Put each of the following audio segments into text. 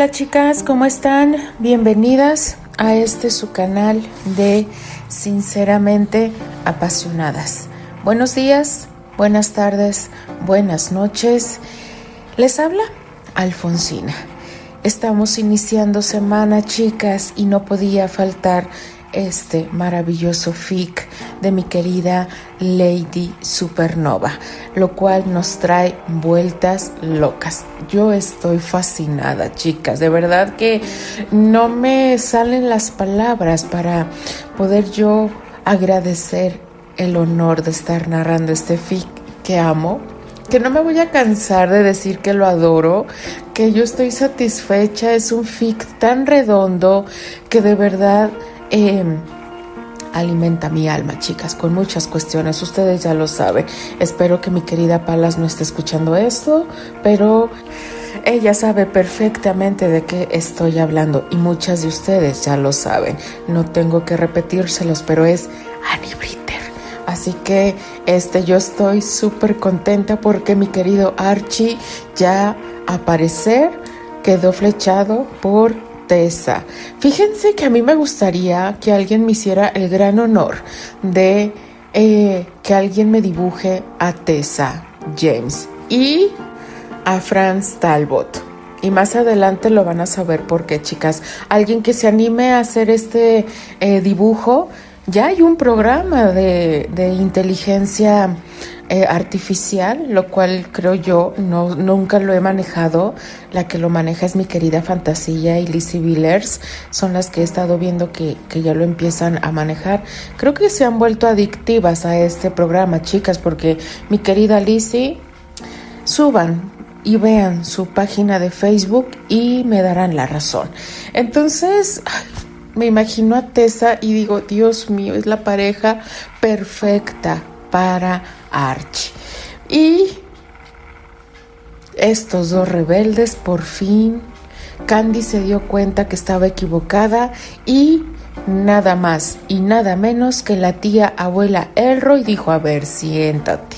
Hola chicas, ¿cómo están? Bienvenidas a este su canal de Sinceramente Apasionadas. Buenos días, buenas tardes, buenas noches. Les habla Alfonsina. Estamos iniciando semana, chicas, y no podía faltar este maravilloso fic de mi querida Lady Supernova, lo cual nos trae vueltas locas. Yo estoy fascinada, chicas, de verdad que no me salen las palabras para poder yo agradecer el honor de estar narrando este fic que amo que no me voy a cansar de decir que lo adoro, que yo estoy satisfecha, es un fic tan redondo que de verdad Em, alimenta mi alma, chicas, con muchas cuestiones. Ustedes ya lo saben. Espero que mi querida Palas no esté escuchando esto, pero ella sabe perfectamente de qué estoy hablando y muchas de ustedes ya lo saben. No tengo que repetírselos, pero es Annie Britter. Así que este, yo estoy súper contenta porque mi querido Archie ya aparecer quedó flechado por Fíjense que a mí me gustaría que alguien me hiciera el gran honor de eh, que alguien me dibuje a Tessa James y a Franz Talbot. Y más adelante lo van a saber por qué, chicas. Alguien que se anime a hacer este eh, dibujo. Ya hay un programa de inteligencia eh, artificial, lo cual creo yo no, nunca lo he manejado. La que lo maneja es mi querida Fantasilla y Lizzie Villers, son las que he estado viendo que, que ya lo empiezan a manejar. Creo que se han vuelto adictivas a este programa, chicas, porque mi querida Lizzie, suban, y vean su página de Facebook y me darán la razón. Entonces, me imagino a Tessa y digo, Dios mío, es la pareja perfecta para Y estos dos rebeldes por fin, Candy se dio cuenta que estaba equivocada y nada más y nada menos que la tía abuela Elroy dijo, a ver, siéntate.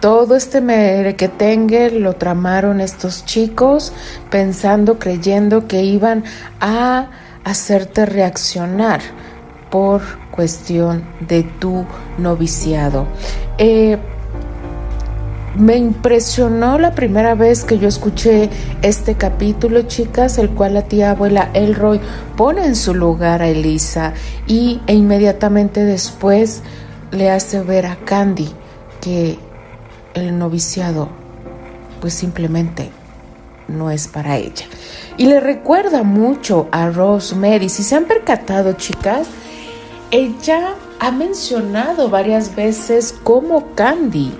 Todo este merequetengue lo tramaron estos chicos pensando, creyendo que iban a hacerte reaccionar por cuestión de tu noviciado. Eh, me impresionó la primera vez que yo escuché este capítulo, chicas, el cual la tía abuela Elroy pone en su lugar a Elisa y e inmediatamente después le hace ver a Candy que el noviciado pues simplemente no es para ella. Y le recuerda mucho a Rosemary. Si se han percatado, chicas, ella ha mencionado varias veces cómo Candy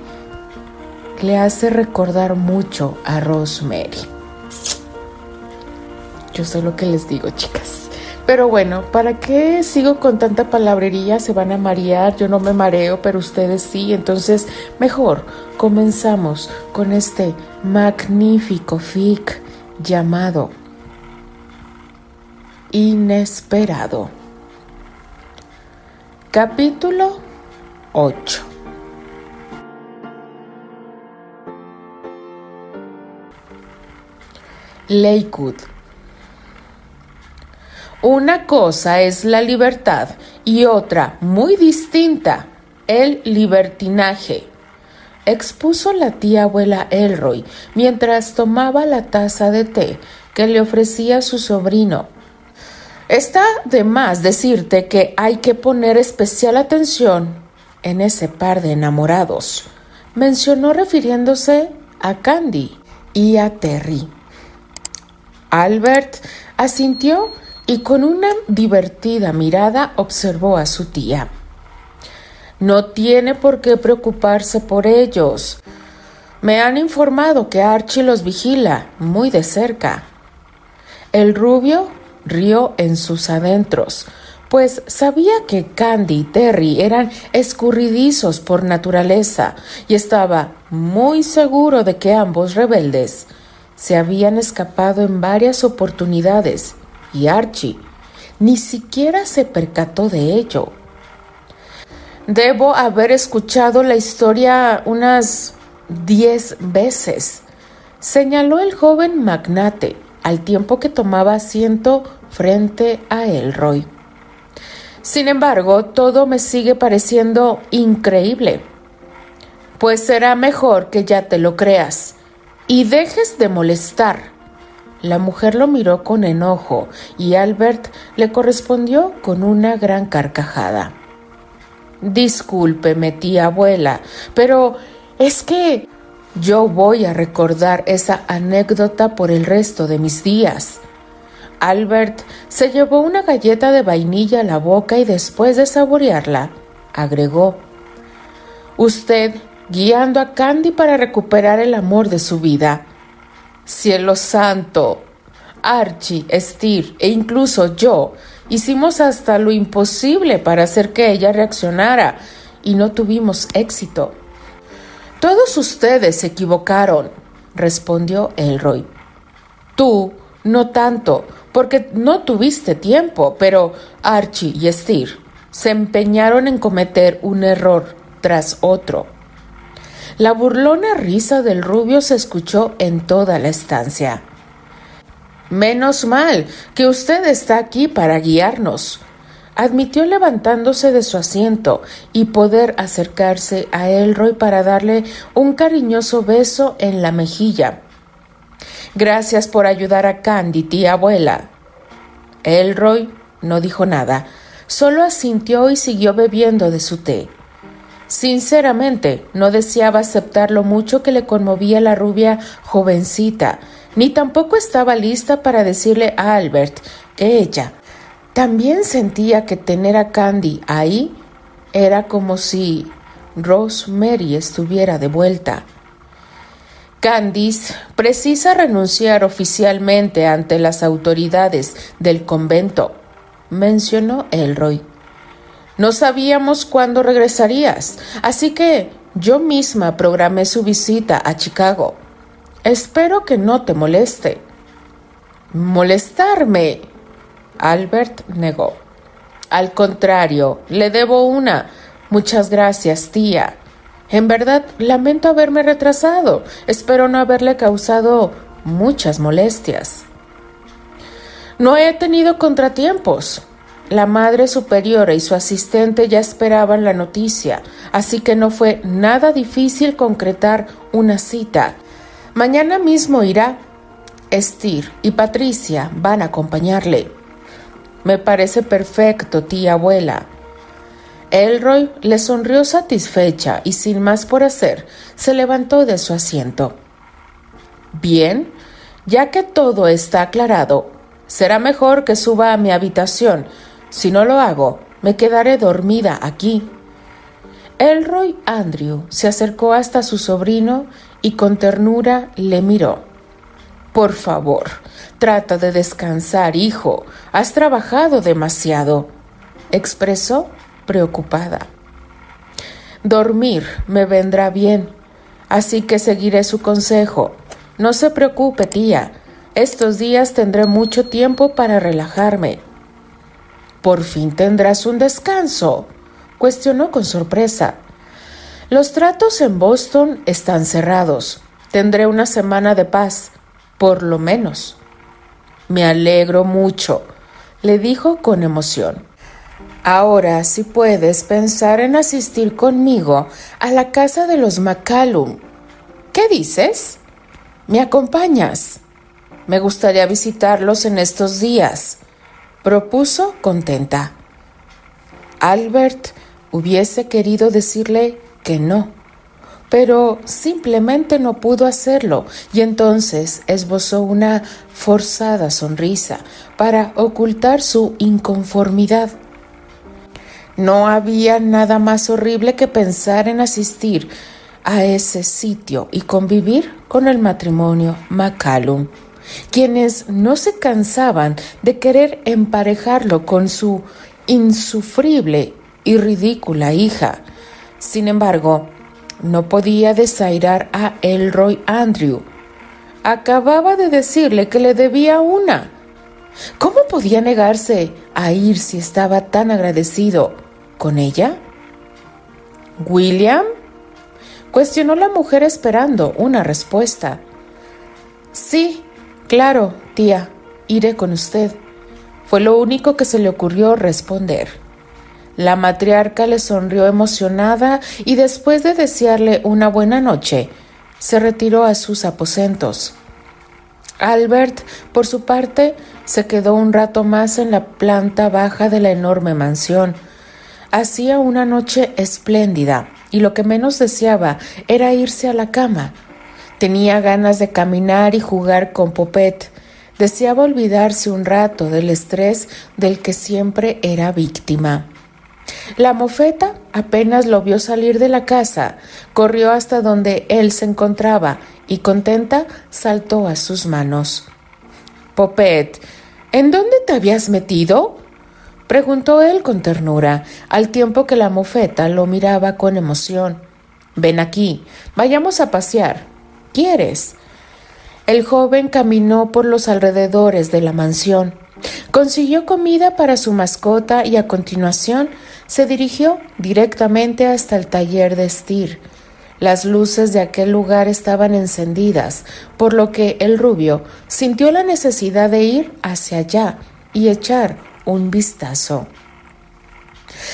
le hace recordar mucho a Rosemary. Yo sé lo que les digo, chicas. Pero bueno, ¿para qué sigo con tanta palabrería? Se van a marear, yo no me mareo, pero ustedes sí. Entonces, mejor comenzamos con este magnífico fic llamado Inesperado. Capítulo 8 Lakewood. Una cosa es la libertad y otra, muy distinta, el libertinaje, expuso la tía abuela Elroy mientras tomaba la taza de té que le ofrecía su sobrino Está de más decirte que hay que poner especial atención en ese par de enamorados, mencionó refiriéndose a Candy y a Terry. Albert asintió y con una divertida mirada observó a su tía. No tiene por qué preocuparse por ellos. Me han informado que Archie los vigila muy de cerca. El rubio rió en sus adentros, pues sabía que Candy y Terry eran escurridizos por naturaleza y estaba muy seguro de que ambos rebeldes se habían escapado en varias oportunidades y Archie ni siquiera se percató de ello. Debo haber escuchado la historia unas diez veces, señaló el joven magnate al tiempo que tomaba asiento frente a Elroy. Sin embargo, todo me sigue pareciendo increíble. Pues será mejor que ya te lo creas y dejes de molestar. La mujer lo miró con enojo y Albert le correspondió con una gran carcajada. Discúlpeme, tía abuela, pero es que yo voy a recordar esa anécdota por el resto de mis días. Albert se llevó una galleta de vainilla a la boca y después de saborearla, agregó, Usted guiando a Candy para recuperar el amor de su vida. Cielo santo. Archie, Steve e incluso yo hicimos hasta lo imposible para hacer que ella reaccionara y no tuvimos éxito. Todos ustedes se equivocaron, respondió Elroy. Tú, no tanto, porque no tuviste tiempo, pero Archie y Steve se empeñaron en cometer un error tras otro. La burlona risa del rubio se escuchó en toda la estancia. Menos mal que usted está aquí para guiarnos, admitió levantándose de su asiento y poder acercarse a Elroy para darle un cariñoso beso en la mejilla. Gracias por ayudar a Candy, tía abuela. Elroy no dijo nada, solo asintió y siguió bebiendo de su té. Sinceramente, no deseaba aceptar lo mucho que le conmovía la rubia jovencita, ni tampoco estaba lista para decirle a Albert que ella también sentía que tener a Candy ahí era como si Rosemary estuviera de vuelta. Candice precisa renunciar oficialmente ante las autoridades del convento, mencionó Elroy. No sabíamos cuándo regresarías, así que yo misma programé su visita a Chicago. Espero que no te moleste. Molestarme. Albert negó. Al contrario, le debo una. Muchas gracias, tía. En verdad, lamento haberme retrasado. Espero no haberle causado muchas molestias. No he tenido contratiempos. La Madre Superiora y su asistente ya esperaban la noticia, así que no fue nada difícil concretar una cita. Mañana mismo irá. Estir y Patricia van a acompañarle. Me parece perfecto, tía abuela. Elroy le sonrió satisfecha y sin más por hacer, se levantó de su asiento. Bien, ya que todo está aclarado, será mejor que suba a mi habitación. Si no lo hago, me quedaré dormida aquí. Elroy Andrew se acercó hasta su sobrino y con ternura le miró. Por favor, trata de descansar, hijo. Has trabajado demasiado, expresó preocupada. Dormir me vendrá bien, así que seguiré su consejo. No se preocupe, tía. Estos días tendré mucho tiempo para relajarme. ¿Por fin tendrás un descanso? cuestionó con sorpresa. Los tratos en Boston están cerrados. Tendré una semana de paz, por lo menos. Me alegro mucho, le dijo con emoción. Ahora, si puedes pensar en asistir conmigo a la casa de los McCallum. ¿Qué dices? ¿Me acompañas? Me gustaría visitarlos en estos días, propuso contenta. Albert hubiese querido decirle que no, pero simplemente no pudo hacerlo y entonces esbozó una forzada sonrisa para ocultar su inconformidad. No había nada más horrible que pensar en asistir a ese sitio y convivir con el matrimonio McCallum, quienes no se cansaban de querer emparejarlo con su insufrible y ridícula hija. Sin embargo, no podía desairar a Elroy Andrew. Acababa de decirle que le debía una. ¿Cómo podía negarse a ir si estaba tan agradecido? con ella? ¿William? cuestionó la mujer esperando una respuesta. Sí, Claro, tía, iré con usted. Fue lo único que se le ocurrió responder. La matriarca le sonrió emocionada y después de desearle una buena noche, se retiró a sus aposentos. Albert, por su parte, se quedó un rato más en la planta baja de la enorme mansión. Hacía una noche espléndida y lo que menos deseaba era irse a la cama. Tenía ganas de caminar y jugar con Popet. Deseaba olvidarse un rato del estrés del que siempre era víctima. La mofeta apenas lo vio salir de la casa, corrió hasta donde él se encontraba y contenta saltó a sus manos. Popet, ¿en dónde te habías metido? preguntó él con ternura, al tiempo que la mofeta lo miraba con emoción. Ven aquí, vayamos a pasear. ¿Quieres? El joven caminó por los alrededores de la mansión. Consiguió comida para su mascota y a continuación se dirigió directamente hasta el taller de Stir. Las luces de aquel lugar estaban encendidas, por lo que el rubio sintió la necesidad de ir hacia allá y echar un vistazo.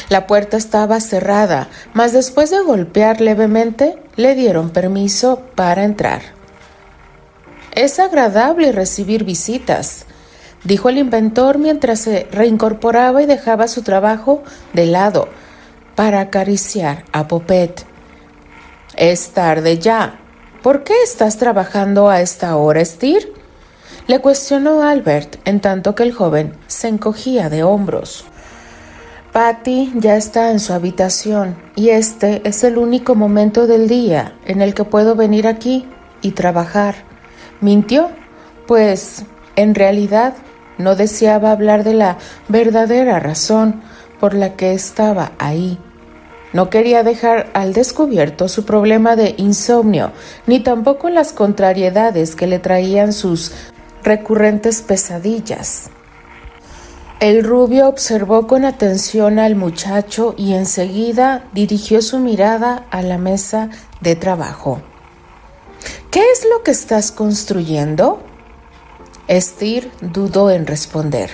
La puerta estaba cerrada, mas después de golpear levemente le dieron permiso para entrar. Es agradable recibir visitas, dijo el inventor mientras se reincorporaba y dejaba su trabajo de lado para acariciar a Popet. Es tarde ya. ¿Por qué estás trabajando a esta hora, Stir? Le cuestionó Albert en tanto que el joven se encogía de hombros. Patty ya está en su habitación y este es el único momento del día en el que puedo venir aquí y trabajar. Mintió, pues en realidad no deseaba hablar de la verdadera razón por la que estaba ahí. No quería dejar al descubierto su problema de insomnio, ni tampoco las contrariedades que le traían sus recurrentes pesadillas. El rubio observó con atención al muchacho y enseguida dirigió su mirada a la mesa de trabajo. ¿Qué es lo que estás construyendo? Estir dudó en responder,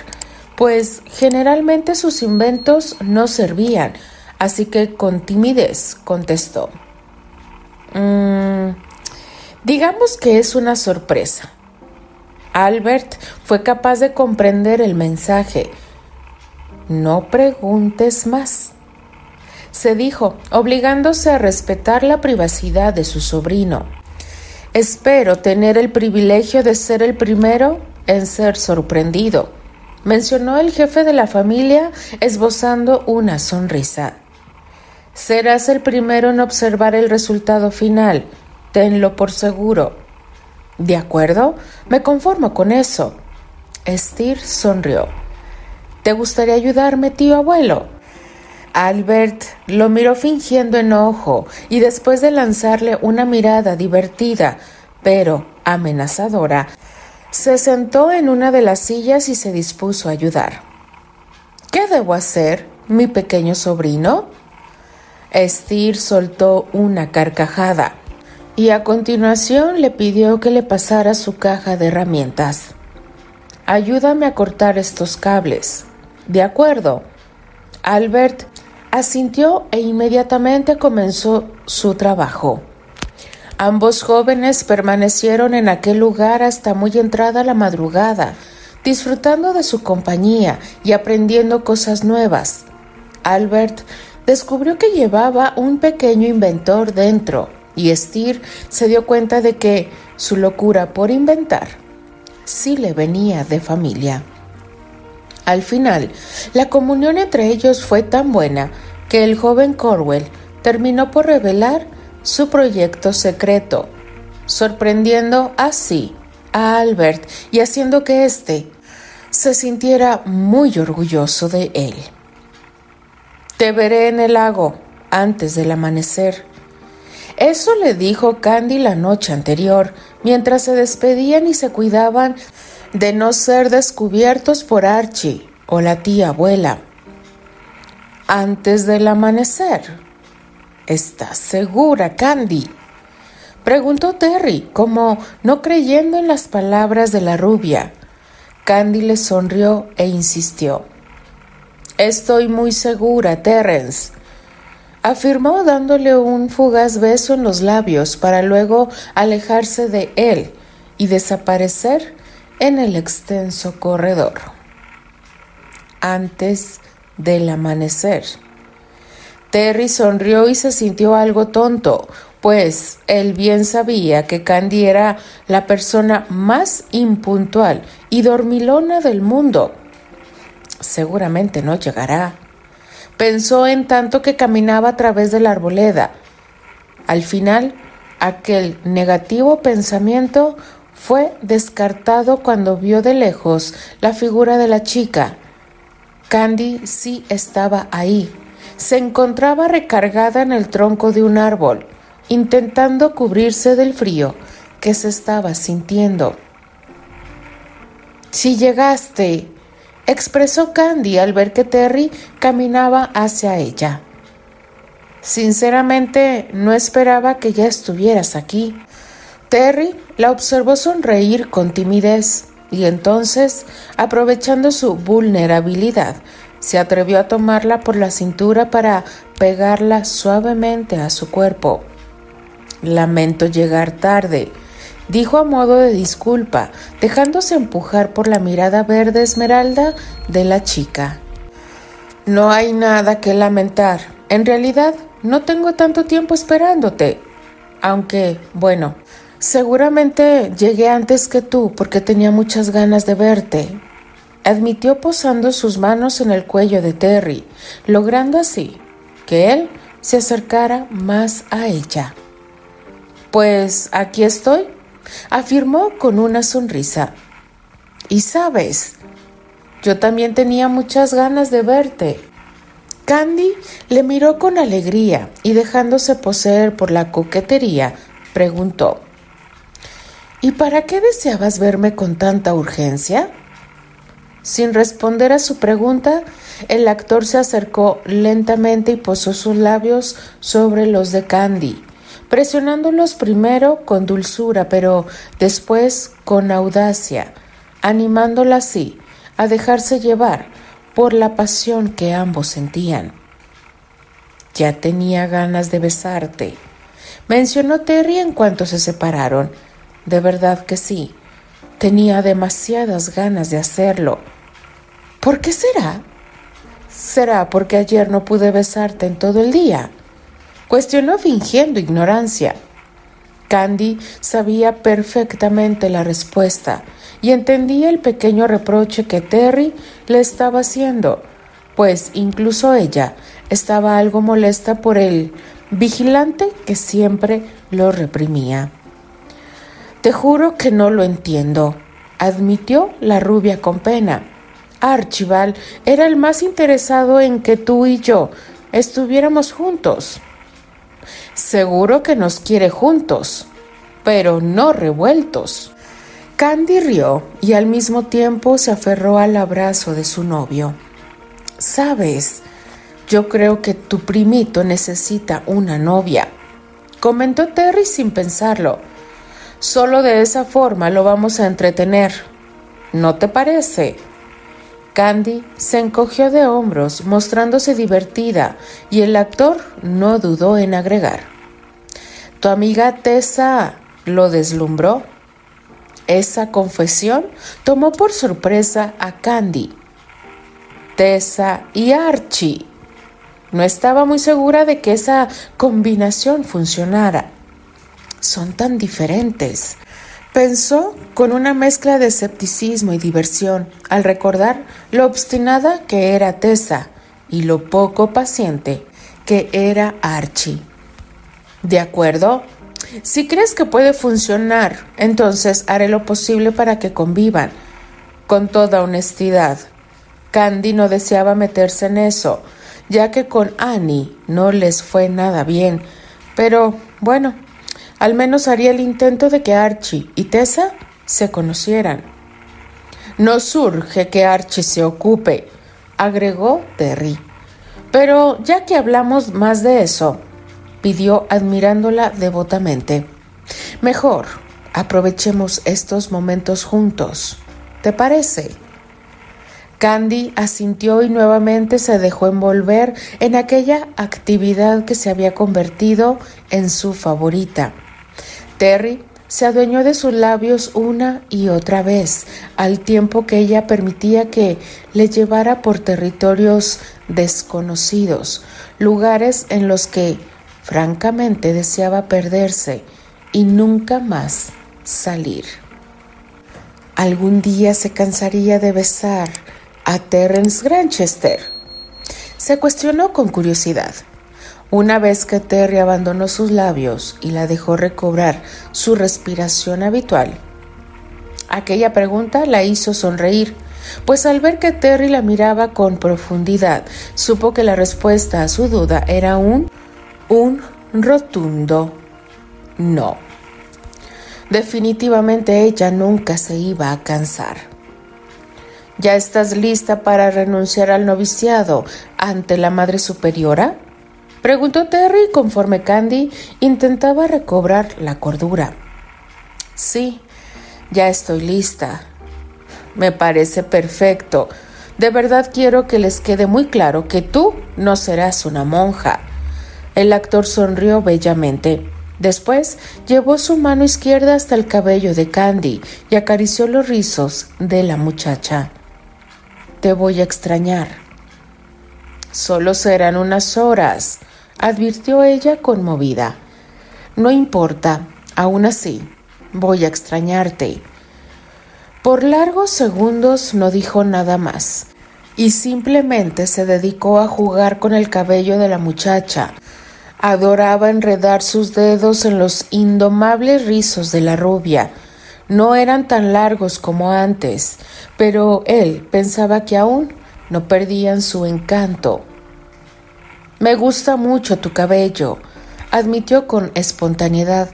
pues generalmente sus inventos no servían, así que con timidez contestó. Mm, digamos que es una sorpresa. Albert fue capaz de comprender el mensaje. No preguntes más, se dijo, obligándose a respetar la privacidad de su sobrino. Espero tener el privilegio de ser el primero en ser sorprendido, mencionó el jefe de la familia esbozando una sonrisa. Serás el primero en observar el resultado final, tenlo por seguro. De acuerdo, me conformo con eso. Estir sonrió. ¿Te gustaría ayudarme, tío abuelo? Albert lo miró fingiendo enojo y después de lanzarle una mirada divertida, pero amenazadora, se sentó en una de las sillas y se dispuso a ayudar. ¿Qué debo hacer, mi pequeño sobrino? Estir soltó una carcajada y a continuación le pidió que le pasara su caja de herramientas. Ayúdame a cortar estos cables. De acuerdo. Albert asintió e inmediatamente comenzó su trabajo. Ambos jóvenes permanecieron en aquel lugar hasta muy entrada la madrugada, disfrutando de su compañía y aprendiendo cosas nuevas. Albert descubrió que llevaba un pequeño inventor dentro y Steer se dio cuenta de que su locura por inventar sí le venía de familia. Al final, la comunión entre ellos fue tan buena que el joven Corwell terminó por revelar su proyecto secreto, sorprendiendo así a Albert y haciendo que éste se sintiera muy orgulloso de él. Te veré en el lago antes del amanecer, eso le dijo Candy la noche anterior, mientras se despedían y se cuidaban de no ser descubiertos por Archie o la tía abuela. Antes del amanecer. ¿Estás segura, Candy? Preguntó Terry, como no creyendo en las palabras de la rubia. Candy le sonrió e insistió. Estoy muy segura, Terence. Afirmó dándole un fugaz beso en los labios para luego alejarse de él y desaparecer en el extenso corredor. Antes del amanecer. Terry sonrió y se sintió algo tonto, pues él bien sabía que Candy era la persona más impuntual y dormilona del mundo. Seguramente no llegará. Pensó en tanto que caminaba a través de la arboleda. Al final, aquel negativo pensamiento fue descartado cuando vio de lejos la figura de la chica. Candy sí estaba ahí. Se encontraba recargada en el tronco de un árbol intentando cubrirse del frío que se estaba sintiendo. Si llegaste, expresó Candy al ver que Terry caminaba hacia ella. Sinceramente, no esperaba que ya estuvieras aquí. Terry la observó sonreír con timidez y entonces, aprovechando su vulnerabilidad, se atrevió a tomarla por la cintura para pegarla suavemente a su cuerpo. Lamento llegar tarde, dijo a modo de disculpa, dejándose empujar por la mirada verde esmeralda de la chica. No hay nada que lamentar. En realidad, no tengo tanto tiempo esperándote. Aunque, bueno, seguramente llegué antes que tú porque tenía muchas ganas de verte. Admitió posando sus manos en el cuello de Terry, logrando así que él se acercara más a ella. Pues aquí estoy, afirmó con una sonrisa. Y sabes, yo también tenía muchas ganas de verte. Candy le miró con alegría y dejándose poseer por la coquetería, preguntó, ¿Y para qué deseabas verme con tanta urgencia? Sin responder a su pregunta, el actor se acercó lentamente y posó sus labios sobre los de Candy presionándolos primero con dulzura, pero después con audacia, animándola así a dejarse llevar por la pasión que ambos sentían. Ya tenía ganas de besarte, mencionó Terry en cuanto se separaron. De verdad que sí, tenía demasiadas ganas de hacerlo. ¿Por qué será? ¿Será porque ayer no pude besarte en todo el día? Cuestionó fingiendo ignorancia. Candy sabía perfectamente la respuesta y entendía el pequeño reproche que Terry le estaba haciendo, pues incluso ella estaba algo molesta por el vigilante que siempre lo reprimía. Te juro que no lo entiendo, admitió la rubia con pena. Archibald era el más interesado en que tú y yo estuviéramos juntos. Seguro que nos quiere juntos, pero no revueltos. Candy rió y al mismo tiempo se aferró al abrazo de su novio. Sabes, yo creo que tu primito necesita una novia, comentó Terry sin pensarlo. Solo de esa forma lo vamos a entretener. ¿No te parece? Candy se encogió de hombros, mostrándose divertida, y el actor no dudó en agregar. ¿Tu amiga Tessa lo deslumbró? Esa confesión tomó por sorpresa a Candy. Tessa y Archie. No estaba muy segura de que esa combinación funcionara. Son tan diferentes. Pensó con una mezcla de escepticismo y diversión al recordar lo obstinada que era Tessa y lo poco paciente que era Archie. ¿De acuerdo? Si crees que puede funcionar, entonces haré lo posible para que convivan. Con toda honestidad, Candy no deseaba meterse en eso, ya que con Annie no les fue nada bien. Pero, bueno, al menos haría el intento de que Archie y Tessa se conocieran. No surge que Archie se ocupe, agregó Terry. Pero ya que hablamos más de eso, pidió admirándola devotamente. Mejor aprovechemos estos momentos juntos. ¿Te parece? Candy asintió y nuevamente se dejó envolver en aquella actividad que se había convertido en su favorita. Terry se adueñó de sus labios una y otra vez, al tiempo que ella permitía que le llevara por territorios desconocidos, lugares en los que francamente deseaba perderse y nunca más salir. Algún día se cansaría de besar a Terence Granchester. Se cuestionó con curiosidad. Una vez que Terry abandonó sus labios y la dejó recobrar su respiración habitual, aquella pregunta la hizo sonreír, pues al ver que Terry la miraba con profundidad, supo que la respuesta a su duda era un, un rotundo no. Definitivamente ella nunca se iba a cansar. ¿Ya estás lista para renunciar al noviciado ante la Madre Superiora? Preguntó Terry conforme Candy intentaba recobrar la cordura. Sí, ya estoy lista. Me parece perfecto. De verdad quiero que les quede muy claro que tú no serás una monja. El actor sonrió bellamente. Después llevó su mano izquierda hasta el cabello de Candy y acarició los rizos de la muchacha. Te voy a extrañar. Solo serán unas horas, advirtió ella conmovida. No importa, aún así, voy a extrañarte. Por largos segundos no dijo nada más y simplemente se dedicó a jugar con el cabello de la muchacha. Adoraba enredar sus dedos en los indomables rizos de la rubia no eran tan largos como antes, pero él pensaba que aún no perdían su encanto. Me gusta mucho tu cabello, admitió con espontaneidad.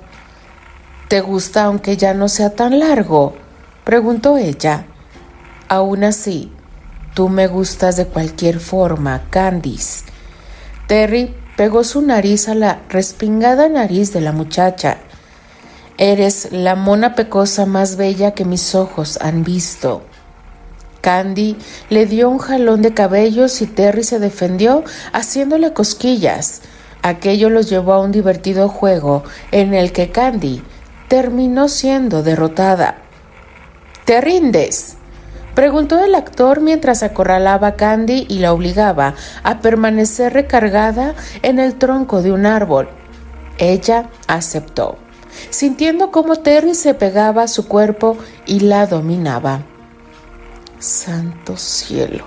¿Te gusta aunque ya no sea tan largo? preguntó ella. Aún así, tú me gustas de cualquier forma, Candice. Terry pegó su nariz a la respingada nariz de la muchacha Eres la mona pecosa más bella que mis ojos han visto. Candy le dio un jalón de cabellos y Terry se defendió haciéndole cosquillas. Aquello los llevó a un divertido juego en el que Candy terminó siendo derrotada. ¿Te rindes? preguntó el actor mientras acorralaba a Candy y la obligaba a permanecer recargada en el tronco de un árbol. Ella aceptó sintiendo cómo Terry se pegaba a su cuerpo y la dominaba. Santo cielo,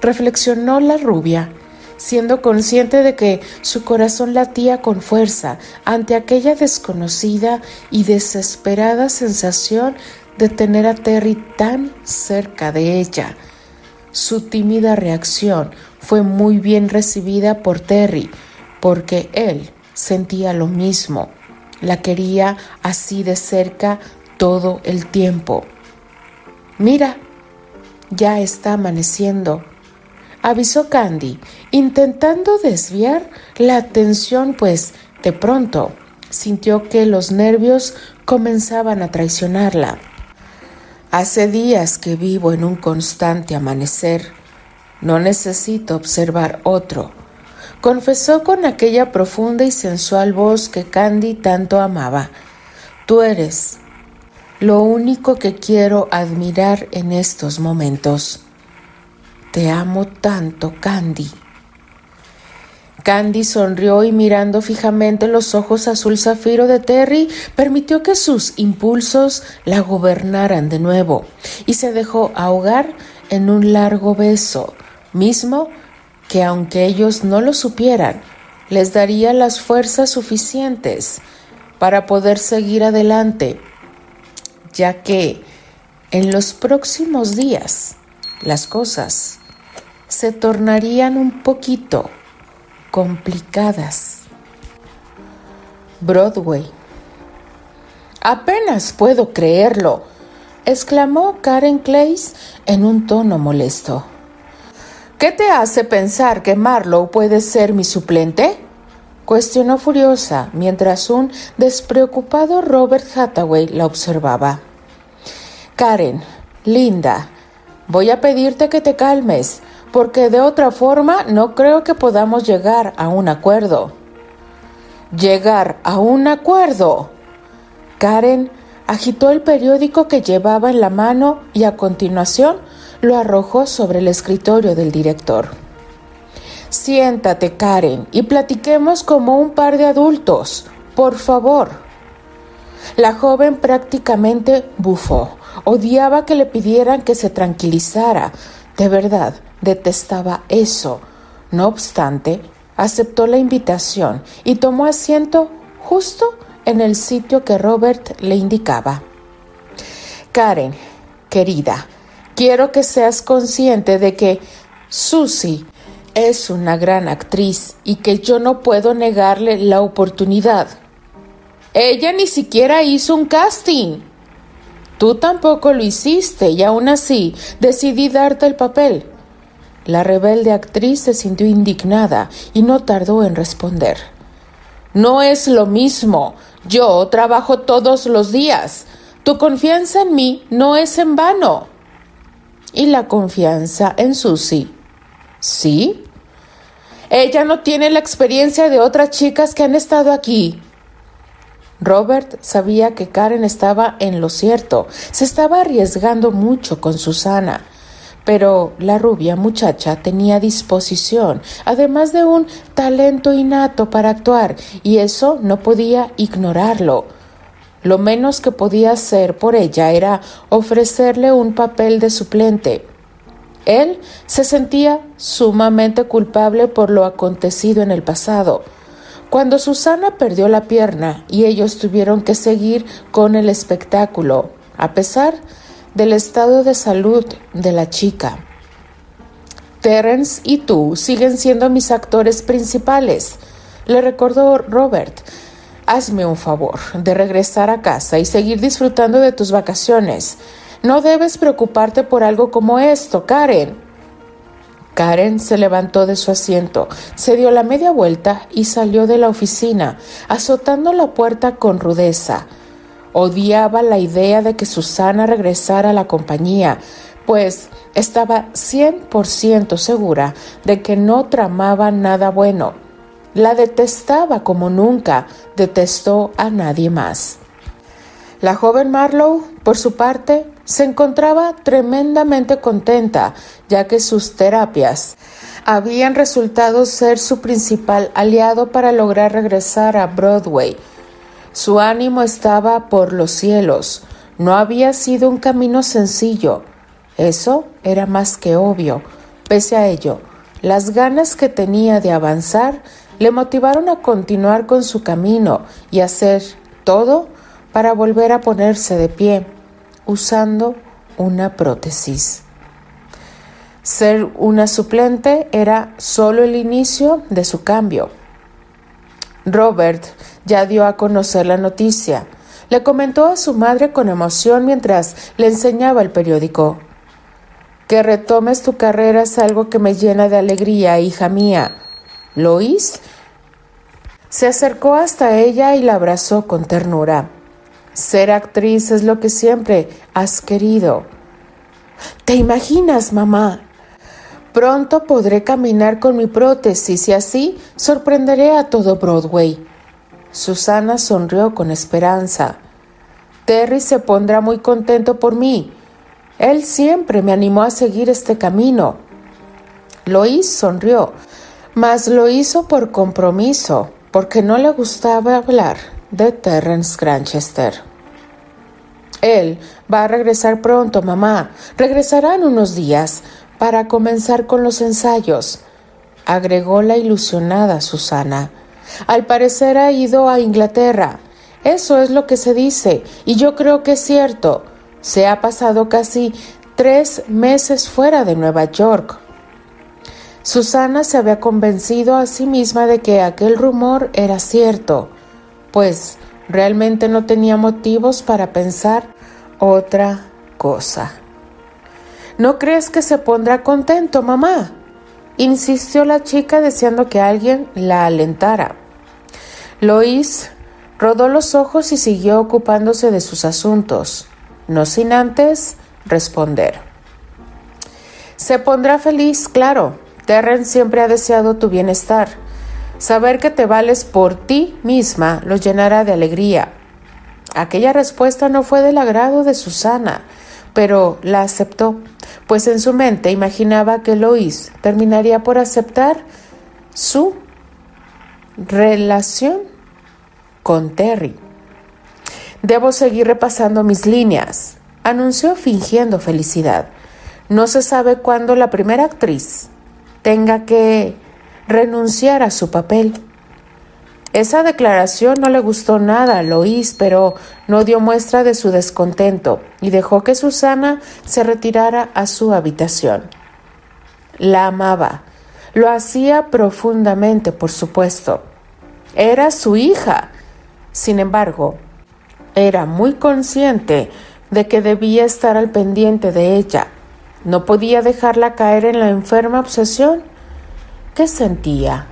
reflexionó la rubia, siendo consciente de que su corazón latía con fuerza ante aquella desconocida y desesperada sensación de tener a Terry tan cerca de ella. Su tímida reacción fue muy bien recibida por Terry, porque él sentía lo mismo. La quería así de cerca todo el tiempo. Mira, ya está amaneciendo, avisó Candy, intentando desviar la atención, pues de pronto sintió que los nervios comenzaban a traicionarla. Hace días que vivo en un constante amanecer. No necesito observar otro confesó con aquella profunda y sensual voz que Candy tanto amaba. Tú eres lo único que quiero admirar en estos momentos. Te amo tanto, Candy. Candy sonrió y mirando fijamente los ojos azul zafiro de Terry, permitió que sus impulsos la gobernaran de nuevo y se dejó ahogar en un largo beso, mismo que aunque ellos no lo supieran, les daría las fuerzas suficientes para poder seguir adelante, ya que en los próximos días las cosas se tornarían un poquito complicadas. Broadway. Apenas puedo creerlo, exclamó Karen Clays en un tono molesto. ¿Qué te hace pensar que Marlowe puede ser mi suplente? Cuestionó furiosa mientras un despreocupado Robert Hathaway la observaba. Karen, linda, voy a pedirte que te calmes, porque de otra forma no creo que podamos llegar a un acuerdo. Llegar a un acuerdo. Karen agitó el periódico que llevaba en la mano y a continuación lo arrojó sobre el escritorio del director. Siéntate, Karen, y platiquemos como un par de adultos, por favor. La joven prácticamente bufó. Odiaba que le pidieran que se tranquilizara. De verdad, detestaba eso. No obstante, aceptó la invitación y tomó asiento justo en el sitio que Robert le indicaba. Karen, querida, quiero que seas consciente de que Susie es una gran actriz y que yo no puedo negarle la oportunidad. Ella ni siquiera hizo un casting. Tú tampoco lo hiciste y aún así decidí darte el papel. La rebelde actriz se sintió indignada y no tardó en responder. No es lo mismo. Yo trabajo todos los días. Tu confianza en mí no es en vano. ¿Y la confianza en Susie? Sí. Ella no tiene la experiencia de otras chicas que han estado aquí. Robert sabía que Karen estaba en lo cierto. Se estaba arriesgando mucho con Susana. Pero la rubia muchacha tenía disposición, además de un talento innato para actuar, y eso no podía ignorarlo. Lo menos que podía hacer por ella era ofrecerle un papel de suplente. Él se sentía sumamente culpable por lo acontecido en el pasado. Cuando Susana perdió la pierna y ellos tuvieron que seguir con el espectáculo, a pesar del estado de salud de la chica. Terence y tú siguen siendo mis actores principales, le recordó Robert. Hazme un favor de regresar a casa y seguir disfrutando de tus vacaciones. No debes preocuparte por algo como esto, Karen. Karen se levantó de su asiento, se dio la media vuelta y salió de la oficina, azotando la puerta con rudeza. Odiaba la idea de que Susana regresara a la compañía, pues estaba 100% segura de que no tramaba nada bueno. La detestaba como nunca detestó a nadie más. La joven Marlowe, por su parte, se encontraba tremendamente contenta, ya que sus terapias habían resultado ser su principal aliado para lograr regresar a Broadway su ánimo estaba por los cielos. No había sido un camino sencillo. Eso era más que obvio. Pese a ello, las ganas que tenía de avanzar le motivaron a continuar con su camino y hacer todo para volver a ponerse de pie, usando una prótesis. Ser una suplente era solo el inicio de su cambio. Robert ya dio a conocer la noticia. Le comentó a su madre con emoción mientras le enseñaba el periódico. Que retomes tu carrera es algo que me llena de alegría, hija mía. Lois se acercó hasta ella y la abrazó con ternura. Ser actriz es lo que siempre has querido. ¿Te imaginas, mamá? Pronto podré caminar con mi prótesis y así sorprenderé a todo Broadway. Susana sonrió con esperanza. Terry se pondrá muy contento por mí. Él siempre me animó a seguir este camino. Lois sonrió, mas lo hizo por compromiso, porque no le gustaba hablar de Terrence Granchester. Él va a regresar pronto, mamá. Regresará en unos días para comenzar con los ensayos, agregó la ilusionada Susana. Al parecer ha ido a Inglaterra. Eso es lo que se dice, y yo creo que es cierto. Se ha pasado casi tres meses fuera de Nueva York. Susana se había convencido a sí misma de que aquel rumor era cierto, pues realmente no tenía motivos para pensar otra cosa. ¿No crees que se pondrá contento, mamá? insistió la chica deseando que alguien la alentara. Lois rodó los ojos y siguió ocupándose de sus asuntos, no sin antes responder. Se pondrá feliz, claro. Terrence siempre ha deseado tu bienestar. Saber que te vales por ti misma lo llenará de alegría. Aquella respuesta no fue del agrado de Susana, pero la aceptó, pues en su mente imaginaba que Lois terminaría por aceptar su relación con Terry. Debo seguir repasando mis líneas, anunció fingiendo felicidad. No se sabe cuándo la primera actriz tenga que renunciar a su papel. Esa declaración no le gustó nada a Lois, pero no dio muestra de su descontento y dejó que Susana se retirara a su habitación. La amaba. Lo hacía profundamente, por supuesto. Era su hija. Sin embargo, era muy consciente de que debía estar al pendiente de ella. No podía dejarla caer en la enferma obsesión que sentía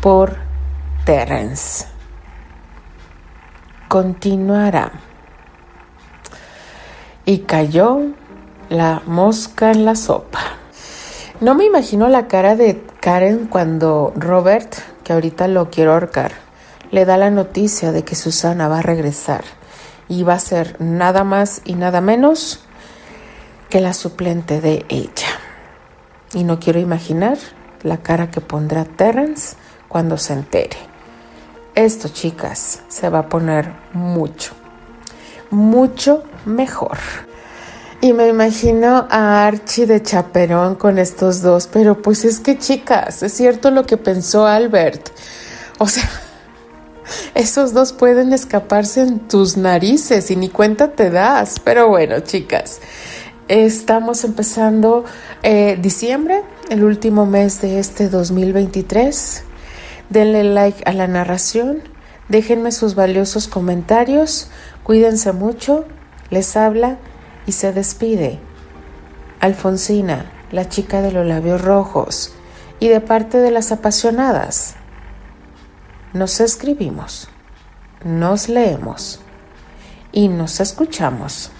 por Terence. Continuará. Y cayó la mosca en la sopa. No me imagino la cara de Karen cuando Robert, que ahorita lo quiero ahorcar, le da la noticia de que Susana va a regresar y va a ser nada más y nada menos que la suplente de ella. Y no quiero imaginar la cara que pondrá Terence cuando se entere. Esto, chicas, se va a poner mucho, mucho mejor. Y me imagino a Archie de chaperón con estos dos, pero pues es que, chicas, es cierto lo que pensó Albert. O sea, esos dos pueden escaparse en tus narices y ni cuenta te das. Pero bueno, chicas, estamos empezando eh, diciembre, el último mes de este 2023. Denle like a la narración, déjenme sus valiosos comentarios, cuídense mucho, les habla y se despide. Alfonsina, la chica de los labios rojos, y de parte de las apasionadas. Nos escribimos, nos leemos y nos escuchamos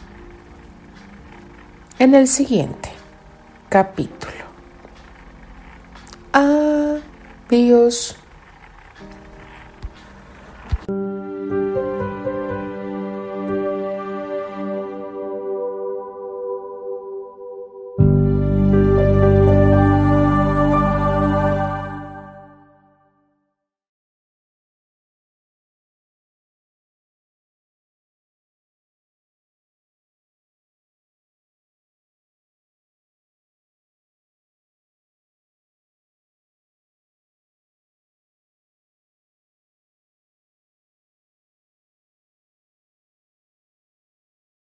en el siguiente capítulo. Adiós.